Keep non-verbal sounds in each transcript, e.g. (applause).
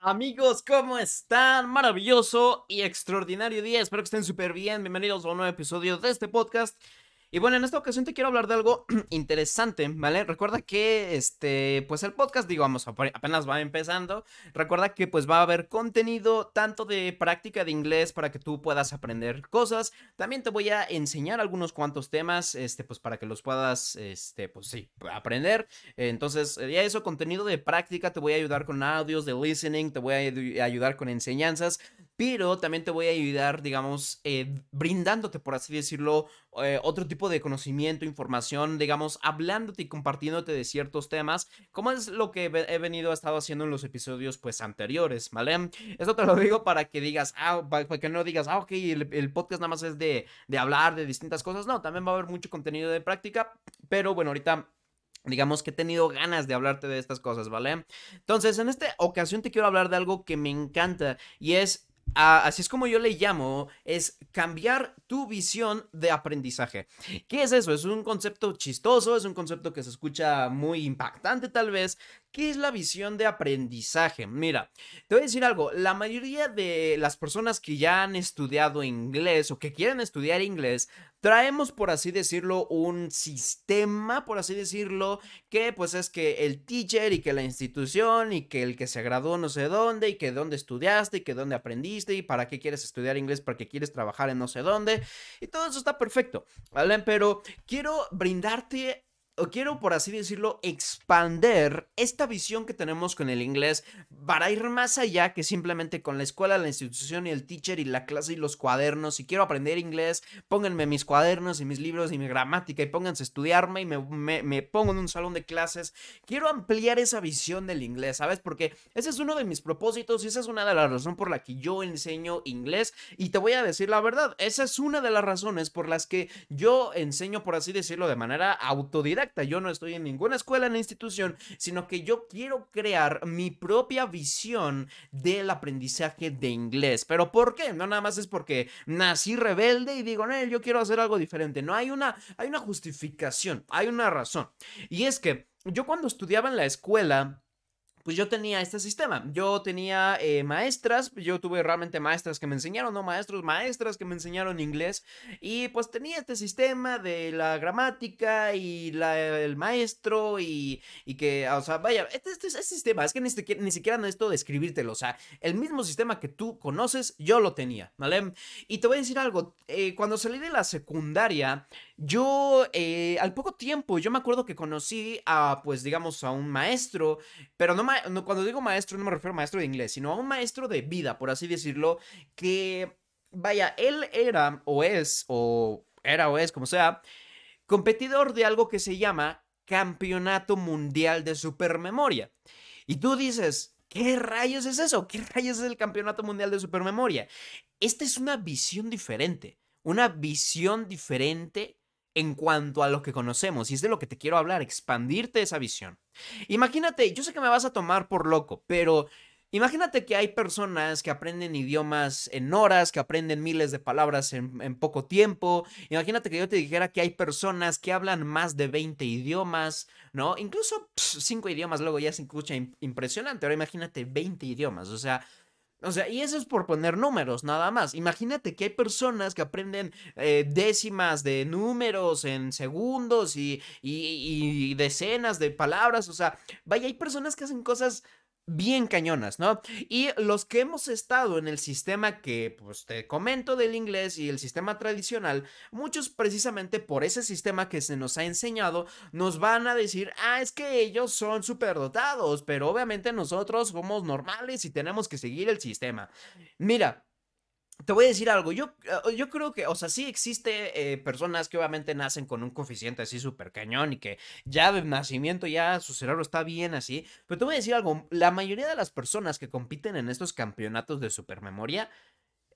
Amigos, ¿cómo están? Maravilloso y extraordinario día. Espero que estén súper bien. Bienvenidos a un nuevo episodio de este podcast. Y bueno, en esta ocasión te quiero hablar de algo (clears throat) interesante, ¿vale? Recuerda que, este, pues el podcast, digamos, apenas va empezando. Recuerda que pues va a haber contenido tanto de práctica de inglés para que tú puedas aprender cosas. También te voy a enseñar algunos cuantos temas, este, pues para que los puedas, este, pues sí, aprender. Entonces, ya eso, contenido de práctica, te voy a ayudar con audios de listening, te voy a ayudar con enseñanzas pero también te voy a ayudar, digamos, eh, brindándote, por así decirlo, eh, otro tipo de conocimiento, información, digamos, hablándote y compartiéndote de ciertos temas, como es lo que he venido, he estado haciendo en los episodios, pues, anteriores, ¿vale? Esto te lo digo para que digas, ah, para que no digas, ah, ok, el, podcast nada más es de, de hablar de distintas cosas, no, también va a haber mucho contenido de práctica, pero bueno, ahorita digamos que he tenido ganas de hablarte de estas cosas, ¿vale? Entonces, en esta ocasión te quiero hablar de algo que me encanta y es así es como yo le llamo, es cambiar tu visión de aprendizaje. ¿Qué es eso? Es un concepto chistoso, es un concepto que se escucha muy impactante tal vez, ¿Qué es la visión de aprendizaje? Mira, te voy a decir algo, la mayoría de las personas que ya han estudiado inglés o que quieren estudiar inglés, traemos, por así decirlo, un sistema, por así decirlo, que pues es que el teacher y que la institución y que el que se graduó no sé dónde y que dónde estudiaste y que dónde aprendiste y para qué quieres estudiar inglés, para qué quieres trabajar en no sé dónde y todo eso está perfecto, ¿vale? Pero quiero brindarte quiero, por así decirlo, expander esta visión que tenemos con el inglés para ir más allá que simplemente con la escuela, la institución y el teacher y la clase y los cuadernos. Si quiero aprender inglés, pónganme mis cuadernos y mis libros y mi gramática y pónganse a estudiarme y me, me pongo en un salón de clases. Quiero ampliar esa visión del inglés, ¿sabes? Porque ese es uno de mis propósitos y esa es una de las razones por la que yo enseño inglés. Y te voy a decir la verdad, esa es una de las razones por las que yo enseño, por así decirlo, de manera autodidacta yo no estoy en ninguna escuela ni institución, sino que yo quiero crear mi propia visión del aprendizaje de inglés. ¿Pero por qué? No nada más es porque nací rebelde y digo, no, yo quiero hacer algo diferente. No, hay una, hay una justificación, hay una razón. Y es que yo cuando estudiaba en la escuela, pues yo tenía este sistema. Yo tenía eh, maestras, yo tuve realmente maestras que me enseñaron, no maestros, maestras que me enseñaron inglés. Y pues tenía este sistema de la gramática y el maestro y, que, o sea, vaya, este, este, este sistema, es que ni, siquiera, ni siquiera necesito describírtelo, o sea, el mismo sistema que tú conoces, yo lo tenía, ¿vale? Y te voy a decir algo, eh, cuando salí de la secundaria, yo, eh, al poco tiempo, yo me acuerdo que conocí a, pues, digamos, a un maestro, pero no, no, cuando digo maestro no me refiero a maestro de inglés, sino a un maestro de vida, por así decirlo, que, vaya, él era o es, o era o es, como sea, competidor de algo que se llama Campeonato Mundial de Supermemoria. Y tú dices, ¿qué rayos es eso? ¿Qué rayos es el Campeonato Mundial de Supermemoria? Esta es una visión diferente, una visión diferente en cuanto a lo que conocemos. Y es de lo que te quiero hablar, expandirte esa visión. Imagínate, yo sé que me vas a tomar por loco, pero imagínate que hay personas que aprenden idiomas en horas, que aprenden miles de palabras en, poco tiempo. Imagínate que yo te dijera que hay personas que hablan más de 20 idiomas, ¿no? Incluso 5 idiomas luego ya se escucha impresionante. Ahora imagínate 20 idiomas, o sea... O sea, y eso es por poner números, nada más. Imagínate que hay personas que aprenden eh, décimas de números en segundos y, y, y, decenas de palabras. O sea, vaya, hay personas que hacen cosas bien cañonas, ¿no? Y los que hemos estado en el sistema que, pues te comento del inglés y el sistema tradicional, muchos precisamente por ese sistema que se nos ha enseñado, nos van a decir, ah, es que ellos son superdotados, pero obviamente nosotros somos normales y tenemos que seguir el sistema. Mira, te voy a decir algo, yo, eh, yo creo que, o sea, sí existe eh, personas que obviamente nacen con un coeficiente así súper cañón y que ya de nacimiento ya su cerebro está bien así, pero te voy a decir algo, la mayoría de las personas que compiten en estos campeonatos de supermemoria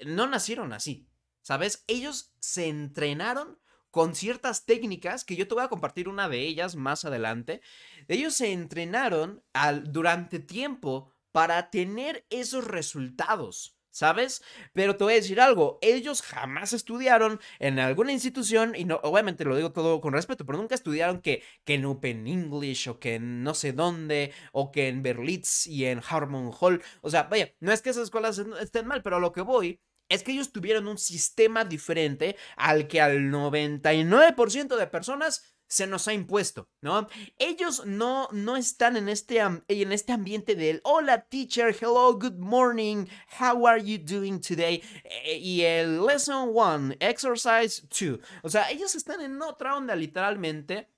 no nacieron así, ¿sabes? Ellos se entrenaron con ciertas técnicas, que yo te voy a compartir una de ellas más adelante, ellos se entrenaron durante tiempo para tener esos resultados. ¿Sabes? Pero te voy a decir algo, ellos jamás estudiaron en alguna institución, y no, obviamente lo digo todo con respeto, pero nunca estudiaron que, que en Open English o que en no sé dónde, o que en Berlitz y en Harmon Hall. O sea, vaya, no es que esas escuelas estén mal, pero a lo que voy es que ellos tuvieron un sistema diferente al que al 99% de personas se nos ha impuesto, ¿no? Ellos no, no están en este, en este ambiente del hola teacher, hello, good morning, how are you doing today? Eh, y el lesson one, exercise two. O sea, ellos están en otra onda literalmente.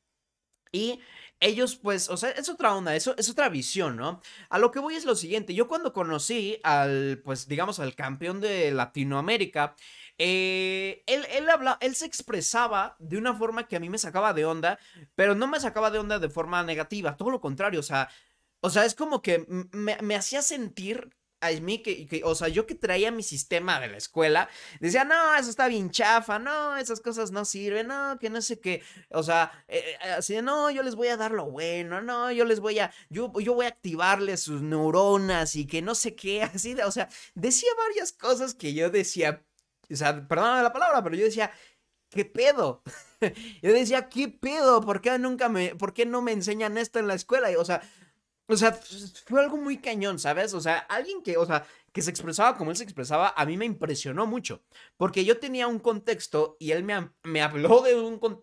Y ellos, pues, o sea, es otra onda, es otra visión, ¿no? A lo que voy es lo siguiente, yo cuando conocí al, pues, digamos, al campeón de Latinoamérica, eh, él, él, habla, él se expresaba de una forma que a mí me sacaba de onda, pero no me sacaba de onda de forma negativa, todo lo contrario, o sea, o sea, es como que me, me hacía sentir a mí que, o sea, yo que traía mi sistema de la escuela, decía, no, eso está bien chafa, no, esas cosas no sirven, no, que no sé qué, o sea, eh, eh, así de, no, yo les voy a dar lo bueno, no, yo les voy a, yo, yo voy a activarles sus neuronas y que no sé qué, (laughs) así de, o sea, decía varias cosas que yo decía, o sea, perdóname la palabra, pero yo decía, ¿qué pedo? (laughs) yo decía, ¿qué pedo? ¿Por qué nunca me, por qué no me enseñan esto en la escuela? o sea, o sea, fue algo muy cañón, ¿sabes? O sea, alguien que, o sea, que se expresaba como él se expresaba, a mí me impresionó mucho. Porque yo tenía un contexto y él me, me habló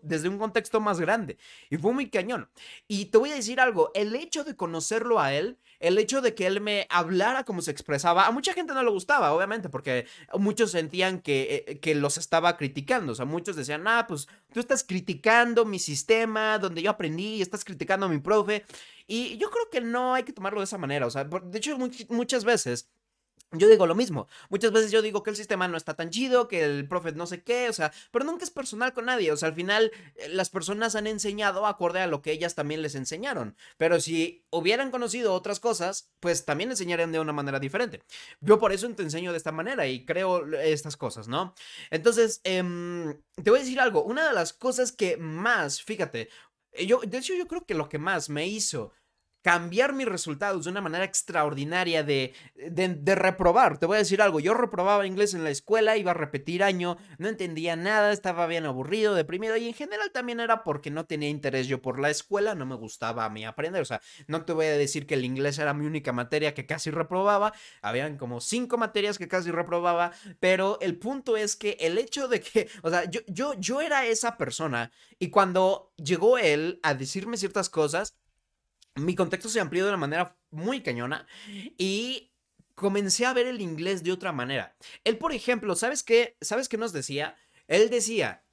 desde un contexto más grande. Y fue muy cañón. Y te voy a decir algo, el hecho de conocerlo a él, el hecho de que él me hablara como se expresaba, a mucha gente no le gustaba, obviamente, porque muchos sentían que, eh, que los estaba criticando. O sea, muchos decían, ah, pues tú estás criticando mi sistema, donde yo aprendí, estás criticando a mi profe. Y yo creo que no hay que tomarlo de esa manera. O sea, de hecho, muchas veces yo digo lo mismo. Muchas veces yo digo que el sistema no está tan chido, que el profe no sé qué, o sea, pero nunca es personal con nadie. O sea, al final eh, las personas han enseñado acorde a lo que ellas también les enseñaron. Pero si hubieran conocido otras cosas, pues también enseñarían de una manera diferente. Yo por eso te enseño de esta manera y creo estas cosas, ¿no? Entonces, em, te voy a decir algo. Una de las cosas que más, fíjate, yo, de hecho yo creo que lo que más me hizo cambiar mis resultados de una manera extraordinaria de, de, reprobar. Te voy a decir algo, yo reprobaba inglés en la escuela, iba a repetir año, no entendía nada, estaba bien aburrido, deprimido y en general también era porque no tenía interés yo por la escuela, no me gustaba a mí aprender, o sea, no te voy a decir que el inglés era mi única materia que casi reprobaba, habían como cinco materias que casi reprobaba, pero el punto es que el hecho de que, o sea, yo, yo, yo era esa persona y cuando llegó él a decirme ciertas cosas, mi contexto se amplió de una manera muy cañona y comencé a ver el inglés de otra manera. Él, por ejemplo, ¿sabes qué? ¿Sabes qué nos decía? Él decía,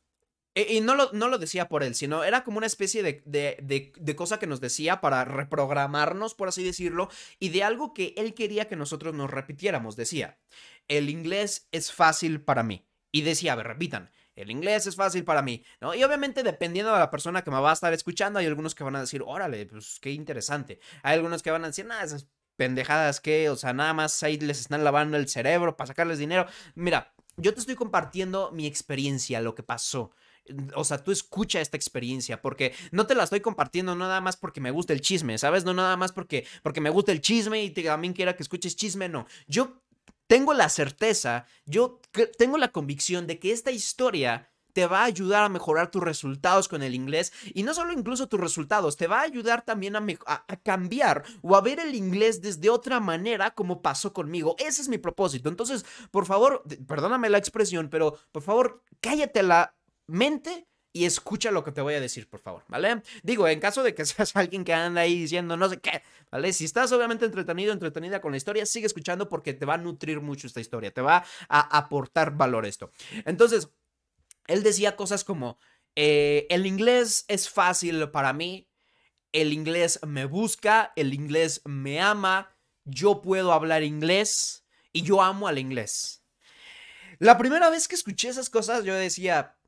y no lo, no lo decía por él, sino era como una especie de, de, de, cosa que nos decía para reprogramarnos, por así decirlo, y de algo que él quería que nosotros nos repitiéramos. Decía, el inglés es fácil para mí. Y decía, a ver, repitan, el inglés es fácil para mí, ¿no? Y obviamente dependiendo de la persona que me va a estar escuchando, hay algunos que van a decir, órale, pues qué interesante. Hay algunos que van a decir, nada, esas pendejadas que, o sea, nada más ahí les están lavando el cerebro para sacarles dinero. Mira, yo te estoy compartiendo mi experiencia, lo que pasó. O sea, tú escucha esta experiencia porque no te la estoy compartiendo nada más porque me gusta el chisme, ¿sabes? No nada más porque, porque me gusta el chisme y también quiera que escuches chisme, no. Yo tengo la certeza, yo tengo la convicción de que esta historia te va a ayudar a mejorar tus resultados con el inglés y no solo incluso tus resultados, te va a ayudar también a, a, cambiar o a ver el inglés desde otra manera como pasó conmigo. Ese es mi propósito. Entonces, por favor, perdóname la expresión, pero por favor, cállate la mente y escucha lo que te voy a decir, por favor, ¿vale? Digo, en caso de que (laughs) seas alguien que anda ahí diciendo no sé qué, ¿vale? Si estás obviamente entretenido, entretenida con la historia, sigue escuchando porque te va a nutrir mucho esta historia, te va a aportar valor esto. Entonces, él decía cosas como, eh, el inglés es fácil para mí, el inglés me busca, el inglés me ama, yo puedo hablar inglés y yo amo al inglés. La primera vez que escuché esas cosas, yo decía,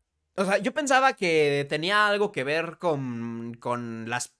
o sea, yo pensaba que tenía algo que ver con, con las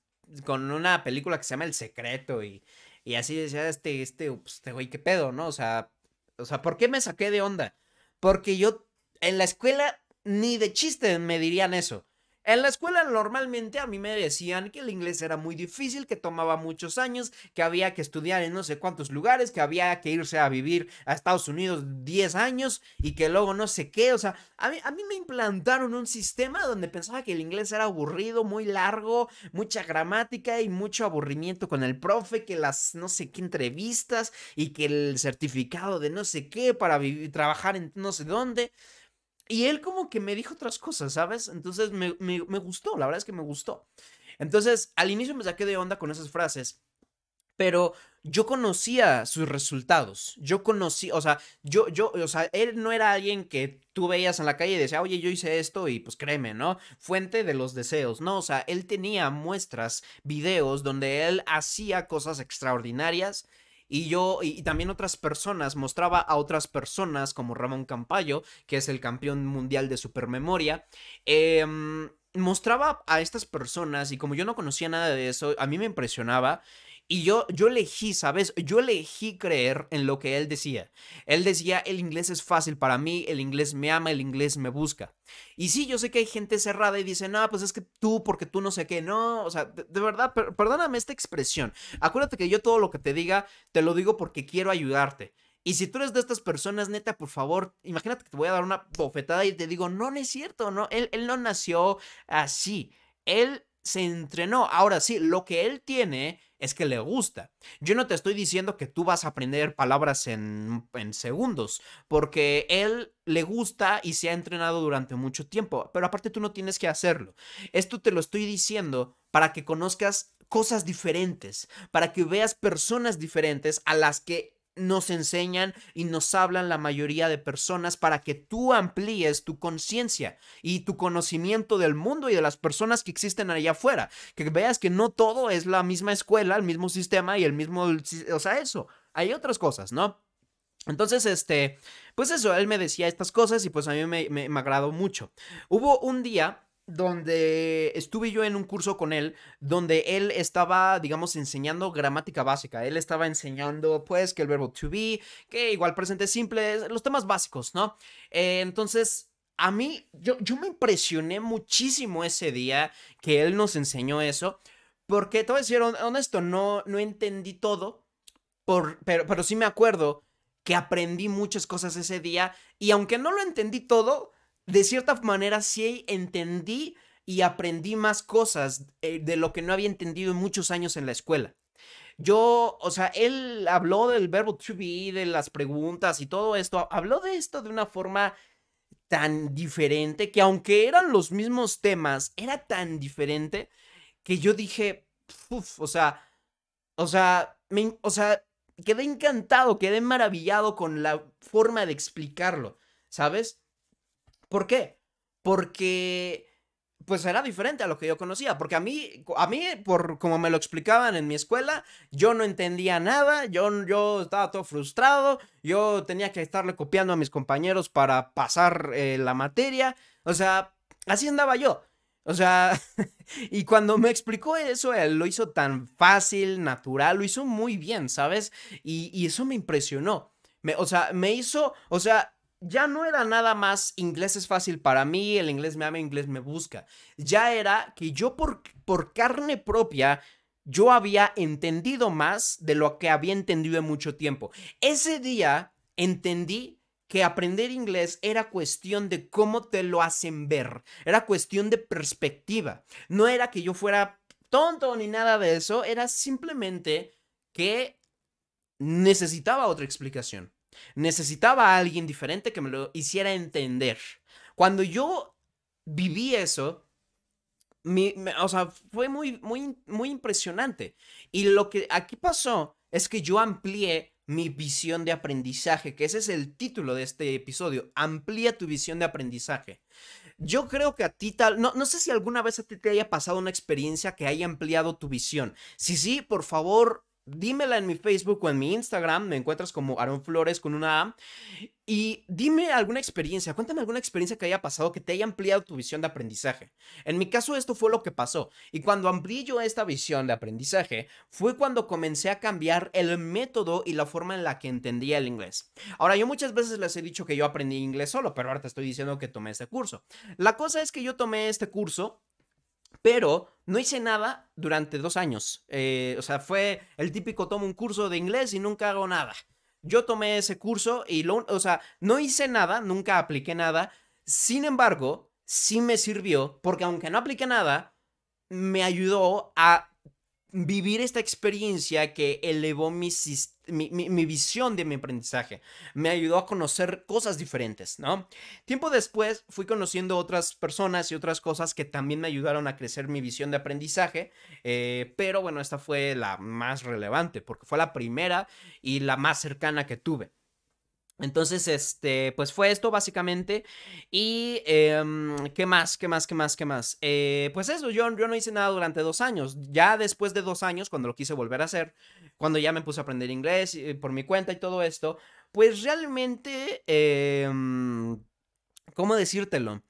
con una película que se llama El Secreto y, y así decía este este pues, este güey qué pedo, ¿no? O sea, o sea, ¿por qué me saqué de onda? Porque yo en la escuela ni de chiste me dirían eso. En la escuela normalmente a mí me decían que el inglés era muy difícil, que tomaba muchos años, que había que estudiar en no sé cuántos lugares, que había que irse a vivir a Estados Unidos 10 años y que luego no sé qué. O sea, a mí, a mí me implantaron un sistema donde pensaba que el inglés era aburrido, muy largo, mucha gramática y mucho aburrimiento con el profe, que las no sé qué entrevistas y que el certificado de no sé qué para vivir, trabajar en no sé dónde. Y él como que me dijo otras cosas, ¿sabes? Entonces me, gustó, la verdad es que me gustó. Entonces, al inicio me saqué de onda con esas frases, pero yo conocía sus resultados. Yo conocí, o sea, yo, yo, o sea, él no era alguien que tú veías en la calle y decía, oye, yo hice esto y pues créeme, ¿no? Fuente de los deseos, ¿no? O sea, él tenía muestras, videos donde él hacía cosas extraordinarias y yo, y, también otras personas, mostraba a otras personas como Ramón Campayo, que es el campeón mundial de supermemoria, em, mostraba a estas personas y como yo no conocía nada de eso, a mí me impresionaba y yo, yo elegí, ¿sabes? Yo elegí creer en lo que él decía. Él decía, el inglés es fácil para mí, el inglés me ama, el inglés me busca. Y sí, yo sé que hay gente cerrada y dice, no, pues es que tú, porque tú no sé qué, no, o sea, de, verdad, perdóname esta expresión. Acuérdate que yo todo lo que te diga, te lo digo porque quiero ayudarte. Y si tú eres de estas personas, neta, por favor, imagínate que te voy a dar una bofetada y te digo, no, no es cierto, no, él, él no nació así. Él se entrenó. Ahora sí, lo que él tiene es que le gusta. Yo no te estoy diciendo que tú vas a aprender palabras en, segundos, porque él le gusta y se ha entrenado durante mucho tiempo, pero aparte tú no tienes que hacerlo. Esto te lo estoy diciendo para que conozcas cosas diferentes, para que veas personas diferentes a las que nos enseñan y nos hablan la mayoría de personas para que tú amplíes tu conciencia y tu conocimiento del mundo y de las personas que existen allá afuera. Que veas que no todo es la misma escuela, el mismo sistema y el mismo, o sea, eso. Hay otras cosas, ¿no? Entonces, este, pues eso, él me decía estas cosas y pues a mí me, me, me agradó mucho. Hubo un día donde estuve yo en un curso con él, donde él estaba, digamos, enseñando gramática básica. Él estaba enseñando, pues, que el verbo to be, que igual presente simple, los temas básicos, ¿no? Eh, entonces, a mí, yo, yo me impresioné muchísimo ese día que él nos enseñó eso, porque te voy a decir honesto, no, no entendí todo, por, pero, pero sí me acuerdo que aprendí muchas cosas ese día, y aunque no lo entendí todo, de cierta manera sí entendí y aprendí más cosas eh, de lo que no había entendido en muchos años en la escuela. Yo, o sea, él habló del verbo to be, de las preguntas y todo esto, habló de esto de una forma tan diferente que aunque eran los mismos temas, era tan diferente que yo dije, o sea, o sea, me, o sea, quedé encantado, quedé maravillado con la forma de explicarlo, ¿sabes? ¿Por qué? Porque pues era diferente a lo que yo conocía, porque a mí, a mí, por como me lo explicaban en mi escuela, yo no entendía nada, yo, yo estaba todo frustrado, yo tenía que estarle copiando a mis compañeros para pasar eh, la materia, o sea, así andaba yo. O sea, (laughs) y cuando me explicó eso, él lo hizo tan fácil, natural, lo hizo muy bien, ¿sabes? Y, y eso me impresionó. Me, o sea, me hizo, o sea, ya no era nada más inglés es fácil para mí, el inglés me ama, el inglés me busca. Ya era que yo por, por carne propia yo había entendido más de lo que había entendido en mucho tiempo. Ese día entendí que aprender inglés era cuestión de cómo te lo hacen ver, era cuestión de perspectiva. No era que yo fuera tonto ni nada de eso, era simplemente que necesitaba otra explicación. Necesitaba a alguien diferente que me lo hiciera entender. Cuando yo viví eso, o sea, fue muy, muy, muy impresionante. Y lo que aquí pasó es que yo amplié mi visión de aprendizaje, que ese es el título de este episodio, amplía tu visión de aprendizaje. Yo creo que a ti tal, no, no sé si alguna vez a ti te haya pasado una experiencia que haya ampliado tu visión. Si sí, por favor, dímela en mi Facebook o en mi Instagram, me encuentras como Aaron Flores con una A. Y dime alguna experiencia, cuéntame alguna experiencia que haya pasado que te haya ampliado tu visión de aprendizaje. En mi caso esto fue lo que pasó. Y cuando amplié yo esta visión de aprendizaje, fue cuando comencé a cambiar el método y la forma en la que entendía el inglés. Ahora, yo muchas veces les he dicho que yo aprendí inglés solo, pero ahora te estoy diciendo que tomé este curso. La cosa es que yo tomé este curso pero no hice nada durante dos años. Eh, o sea, fue el típico tomo un curso de inglés y nunca hago nada. Yo tomé ese curso y lo, o sea, no hice nada, nunca apliqué nada. Sin embargo, sí me sirvió porque aunque no apliqué nada, me ayudó a vivir esta experiencia que elevó mi, mi, visión de mi aprendizaje. Me ayudó a conocer cosas diferentes, ¿no? Tiempo después fui conociendo otras personas y otras cosas que también me ayudaron a crecer mi visión de aprendizaje, eh, pero bueno, esta fue la más relevante porque fue la primera y la más cercana que tuve. Entonces, este, pues fue esto básicamente. Y, em, ¿qué más? ¿Qué más? ¿Qué más? ¿Qué más? Eh, pues eso, yo, yo no hice nada durante dos años. Ya después de dos años, cuando lo quise volver a hacer, cuando ya me puse a aprender inglés eh, por mi cuenta y todo esto, pues realmente, em, ¿cómo decírtelo?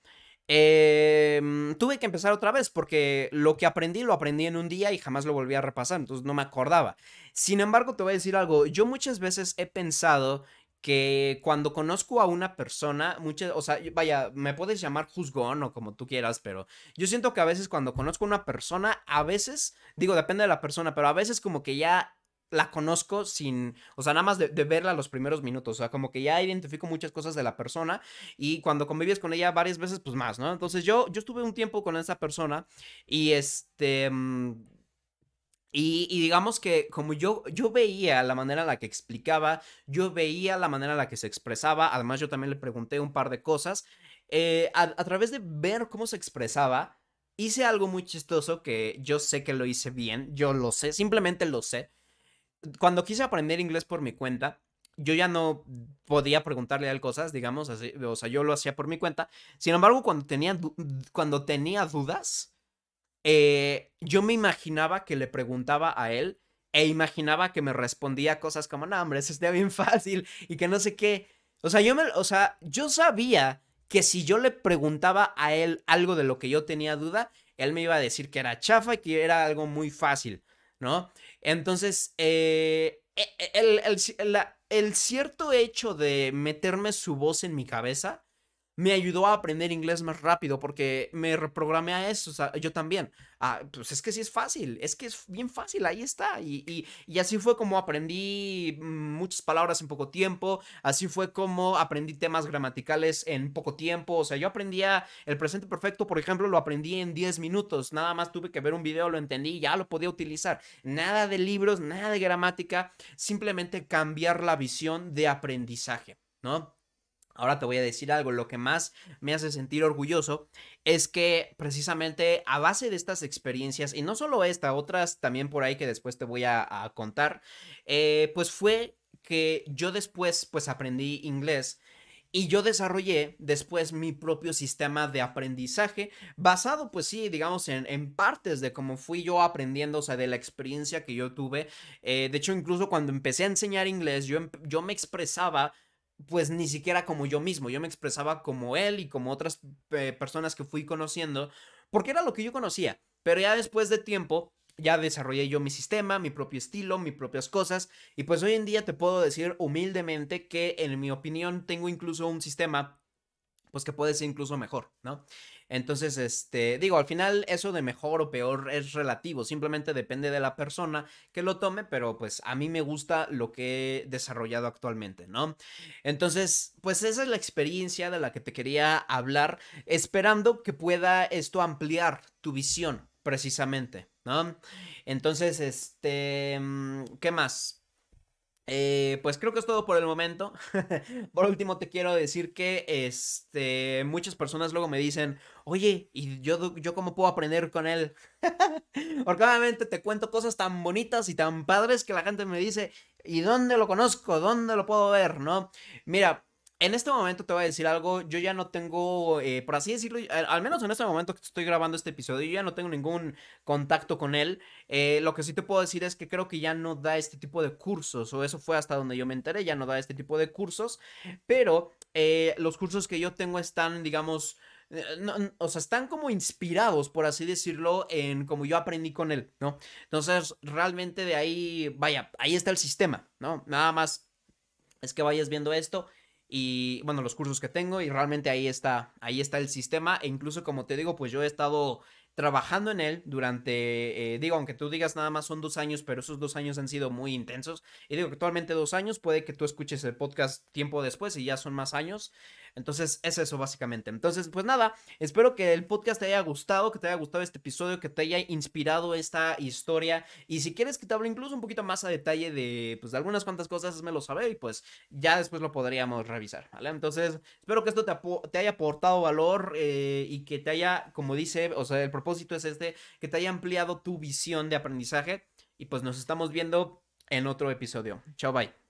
Em, tuve que empezar otra vez porque lo que aprendí lo aprendí en un día y jamás lo volví a repasar, entonces no me acordaba. Sin embargo, te voy a decir algo, yo muchas veces he pensado que cuando conozco a una persona, muchas, o sea, vaya, me puedes llamar juzgón o como tú quieras, pero yo siento que a veces cuando conozco a una persona, a veces, digo, depende de la persona, pero a veces como que ya la conozco sin, o sea, nada más de, verla los primeros minutos, o sea, como que ya identifico muchas cosas de la persona y cuando convives con ella varias veces, pues más, ¿no? Entonces yo, yo estuve un tiempo con esa persona y este... Mm, y, digamos que como yo, yo veía la manera en la que explicaba, yo veía la manera en la que se expresaba, además yo también le pregunté un par de cosas, eh, a, través de ver cómo se expresaba, hice algo muy chistoso que yo sé que lo hice bien, yo lo sé, simplemente lo sé. Cuando quise aprender inglés por mi cuenta, yo ya no podía preguntarle a él cosas, digamos, así, o sea, yo lo hacía por mi cuenta. Sin embargo, cuando tenía, cuando tenía dudas, eh, yo me imaginaba que le preguntaba a él e imaginaba que me respondía cosas como, no, hombre, eso está bien (laughs) fácil y que no sé qué. O sea, yo me, o sea, yo sabía que si yo le preguntaba a él algo de lo que yo tenía duda, él me iba a decir que era chafa y que era algo muy fácil, ¿no? Entonces, eh, e, e, el, el cierto hecho de meterme su voz en mi cabeza me ayudó a aprender inglés más rápido porque me reprogramé a eso, o sea, yo también. Ah, pues es que sí es fácil, es que es bien fácil, ahí está. Y, y, así fue como aprendí muchas palabras en poco tiempo, así fue como aprendí temas gramaticales en poco tiempo, o sea, yo aprendía el presente perfecto, por ejemplo, lo aprendí en 10 minutos, nada más tuve que ver un video, lo entendí y ya lo podía utilizar. Nada de libros, nada de gramática, simplemente cambiar la visión de aprendizaje, ¿no? Ahora te voy a decir algo, lo que más me hace sentir orgulloso es que precisamente a base de estas experiencias, y no solo esta, otras también por ahí que después te voy a, contar, eh, pues fue que yo después pues aprendí inglés y yo desarrollé después mi propio sistema de aprendizaje basado, pues sí, digamos, en, partes de cómo fui yo aprendiendo, o sea, de la experiencia que yo tuve. Eh, de hecho, incluso cuando empecé a enseñar inglés, yo, yo me expresaba pues ni siquiera como yo mismo, yo me expresaba como él y como otras eh, personas que fui conociendo, porque era lo que yo conocía, pero ya después de tiempo ya desarrollé yo mi sistema, mi propio estilo, mis propias cosas, y pues hoy en día te puedo decir humildemente que en mi opinión tengo incluso un sistema pues que puede ser incluso mejor, ¿no? Entonces, este, digo, al final eso de mejor o peor es relativo, simplemente depende de la persona que lo tome, pero pues a mí me gusta lo que he desarrollado actualmente, ¿no? Entonces, pues esa es la experiencia de la que te quería hablar, esperando que pueda esto ampliar tu visión, precisamente, ¿no? Entonces, este, mm, ¿qué más? Eh, pues creo que es todo por el momento. (laughs) por último, te quiero decir que este, muchas personas luego me dicen, oye, ¿y yo, yo cómo puedo aprender con él? (laughs) Porque obviamente te cuento cosas tan bonitas y tan padres que la gente me dice, ¿y dónde lo conozco? ¿Dónde lo puedo ver? ¿No? Mira, en este momento te voy a decir algo, yo ya no tengo, eh, por así decirlo, al menos en este momento que estoy grabando este episodio, yo ya no tengo ningún contacto con él. Eh, lo que sí te puedo decir es que creo que ya no da este tipo de cursos, o eso fue hasta donde yo me enteré, ya no da este tipo de cursos, pero eh, los cursos que yo tengo están, digamos, o sea, están como inspirados, por así decirlo, en como yo aprendí con él, ¿no? Entonces, realmente de ahí, vaya, ahí está el sistema, ¿no? Nada más es que vayas viendo esto y bueno, los cursos que tengo y realmente ahí está, ahí está el sistema e incluso como te digo, pues yo he estado trabajando en él durante, eh, digo, aunque tú digas nada más son dos años, pero esos dos años han sido muy intensos. Y digo actualmente dos años, puede que tú escuches el podcast tiempo después y ya son más años. Entonces es eso básicamente. Entonces, pues nada, espero que el podcast te haya gustado, que te haya gustado este episodio, que te haya inspirado esta historia. Y si quieres que te hable incluso un poquito más a detalle de, pues, de algunas cuantas cosas, házmelo saber y pues ya después lo podríamos revisar, ¿vale? Entonces, espero que esto te, te haya aportado valor eh, y que te haya, como dice, o sea, el propósito es este, que te haya ampliado tu visión de aprendizaje. Y pues nos estamos viendo en otro episodio. Chao, bye.